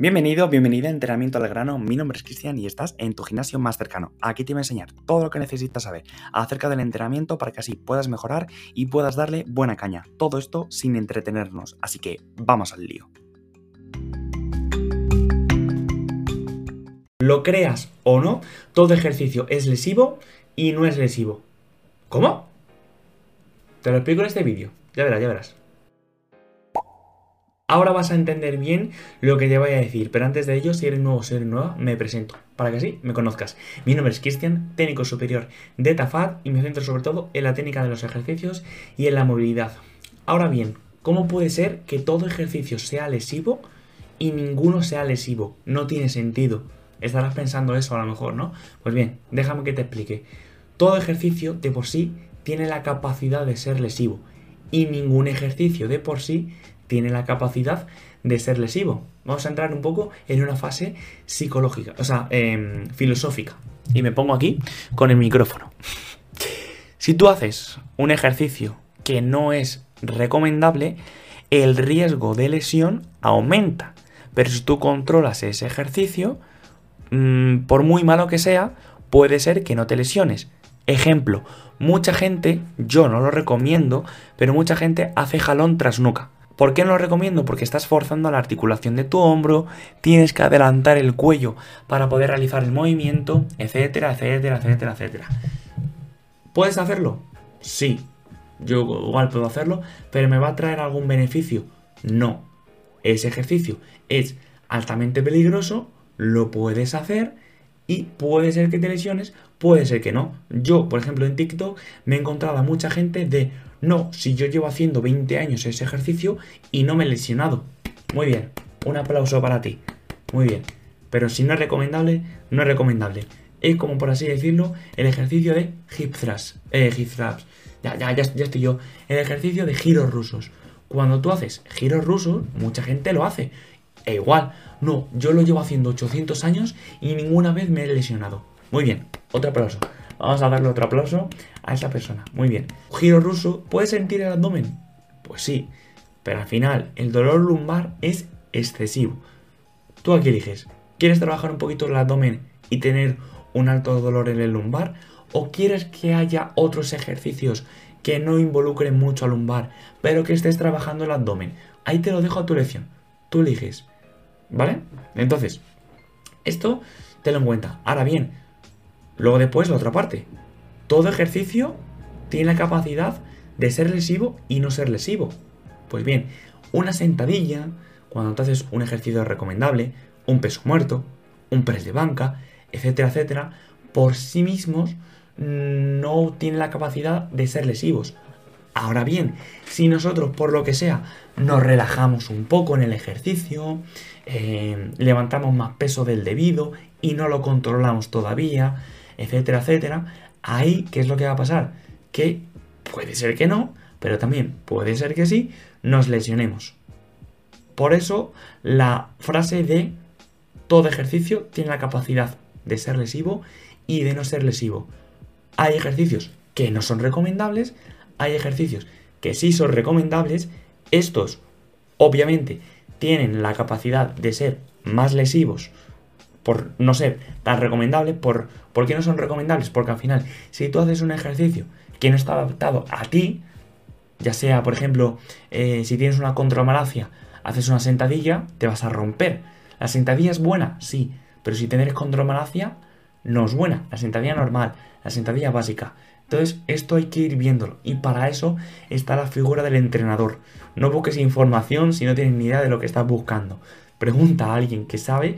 Bienvenido, bienvenida a Entrenamiento al Grano. Mi nombre es Cristian y estás en tu gimnasio más cercano. Aquí te voy a enseñar todo lo que necesitas saber acerca del entrenamiento para que así puedas mejorar y puedas darle buena caña. Todo esto sin entretenernos. Así que vamos al lío. Lo creas o no, todo ejercicio es lesivo y no es lesivo. ¿Cómo? Te lo explico en este vídeo. Ya verás, ya verás. Ahora vas a entender bien lo que te voy a decir, pero antes de ello, si eres nuevo o si eres nueva, me presento, para que así me conozcas. Mi nombre es Cristian, técnico superior de TAFAD y me centro sobre todo en la técnica de los ejercicios y en la movilidad. Ahora bien, ¿cómo puede ser que todo ejercicio sea lesivo y ninguno sea lesivo? No tiene sentido. Estarás pensando eso a lo mejor, ¿no? Pues bien, déjame que te explique. Todo ejercicio de por sí tiene la capacidad de ser lesivo y ningún ejercicio de por sí tiene la capacidad de ser lesivo. Vamos a entrar un poco en una fase psicológica, o sea, em, filosófica. Y me pongo aquí con el micrófono. Si tú haces un ejercicio que no es recomendable, el riesgo de lesión aumenta. Pero si tú controlas ese ejercicio, mm, por muy malo que sea, puede ser que no te lesiones. Ejemplo, mucha gente, yo no lo recomiendo, pero mucha gente hace jalón tras nuca. ¿Por qué no lo recomiendo? Porque estás forzando la articulación de tu hombro, tienes que adelantar el cuello para poder realizar el movimiento, etcétera, etcétera, etcétera, etcétera. ¿Puedes hacerlo? Sí, yo igual puedo hacerlo, pero ¿me va a traer algún beneficio? No. Ese ejercicio es altamente peligroso, lo puedes hacer y puede ser que te lesiones, puede ser que no. Yo, por ejemplo, en TikTok me he encontrado a mucha gente de no, si yo llevo haciendo 20 años ese ejercicio y no me he lesionado. Muy bien, un aplauso para ti. Muy bien. Pero si no es recomendable, no es recomendable. Es como por así decirlo, el ejercicio de hip thrust. Eh, hip thrust. Ya, ya, ya, ya estoy yo. El ejercicio de giros rusos. Cuando tú haces giros rusos, mucha gente lo hace. E igual, no, yo lo llevo haciendo 800 años y ninguna vez me he lesionado. Muy bien, otro aplauso. Vamos a darle otro aplauso a esa persona. Muy bien. Giro ruso, ¿puedes sentir el abdomen? Pues sí, pero al final el dolor lumbar es excesivo. Tú aquí eliges, ¿quieres trabajar un poquito el abdomen y tener un alto dolor en el lumbar? ¿O quieres que haya otros ejercicios que no involucren mucho al lumbar, pero que estés trabajando el abdomen? Ahí te lo dejo a tu elección. Tú eliges. ¿Vale? Entonces, esto te lo en cuenta. Ahora bien, Luego después la otra parte. Todo ejercicio tiene la capacidad de ser lesivo y no ser lesivo. Pues bien, una sentadilla, cuando te haces un ejercicio recomendable, un peso muerto, un press de banca, etcétera, etcétera, por sí mismos no tienen la capacidad de ser lesivos. Ahora bien, si nosotros por lo que sea nos relajamos un poco en el ejercicio, eh, levantamos más peso del debido y no lo controlamos todavía, etcétera, etcétera, ahí, ¿qué es lo que va a pasar? Que puede ser que no, pero también puede ser que sí, nos lesionemos. Por eso, la frase de todo ejercicio tiene la capacidad de ser lesivo y de no ser lesivo. Hay ejercicios que no son recomendables, hay ejercicios que sí son recomendables. Estos, obviamente, tienen la capacidad de ser más lesivos por no ser tan recomendables. Por, ¿Por qué no son recomendables? Porque al final, si tú haces un ejercicio que no está adaptado a ti, ya sea, por ejemplo, eh, si tienes una contramalacia, haces una sentadilla, te vas a romper. ¿La sentadilla es buena? Sí, pero si tienes condromalacia, no es buena. La sentadilla normal, la sentadilla básica. Entonces, esto hay que ir viéndolo. Y para eso está la figura del entrenador. No busques información si no tienes ni idea de lo que estás buscando. Pregunta a alguien que sabe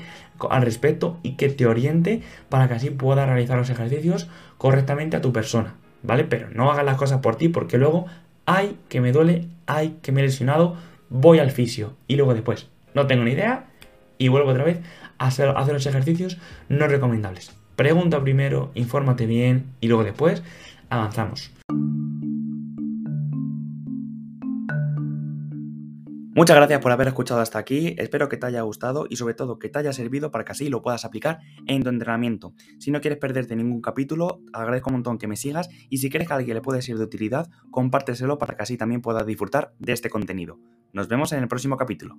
al respecto y que te oriente para que así puedas realizar los ejercicios correctamente a tu persona, ¿vale? Pero no hagas las cosas por ti porque luego, hay que me duele, hay que me he lesionado, voy al fisio y luego después no tengo ni idea y vuelvo otra vez a hacer los ejercicios no recomendables. Pregunta primero, infórmate bien y luego después avanzamos. Muchas gracias por haber escuchado hasta aquí, espero que te haya gustado y sobre todo que te haya servido para que así lo puedas aplicar en tu entrenamiento. Si no quieres perderte ningún capítulo, agradezco un montón que me sigas y si crees que a alguien le puede ser de utilidad, compárteselo para que así también puedas disfrutar de este contenido. Nos vemos en el próximo capítulo.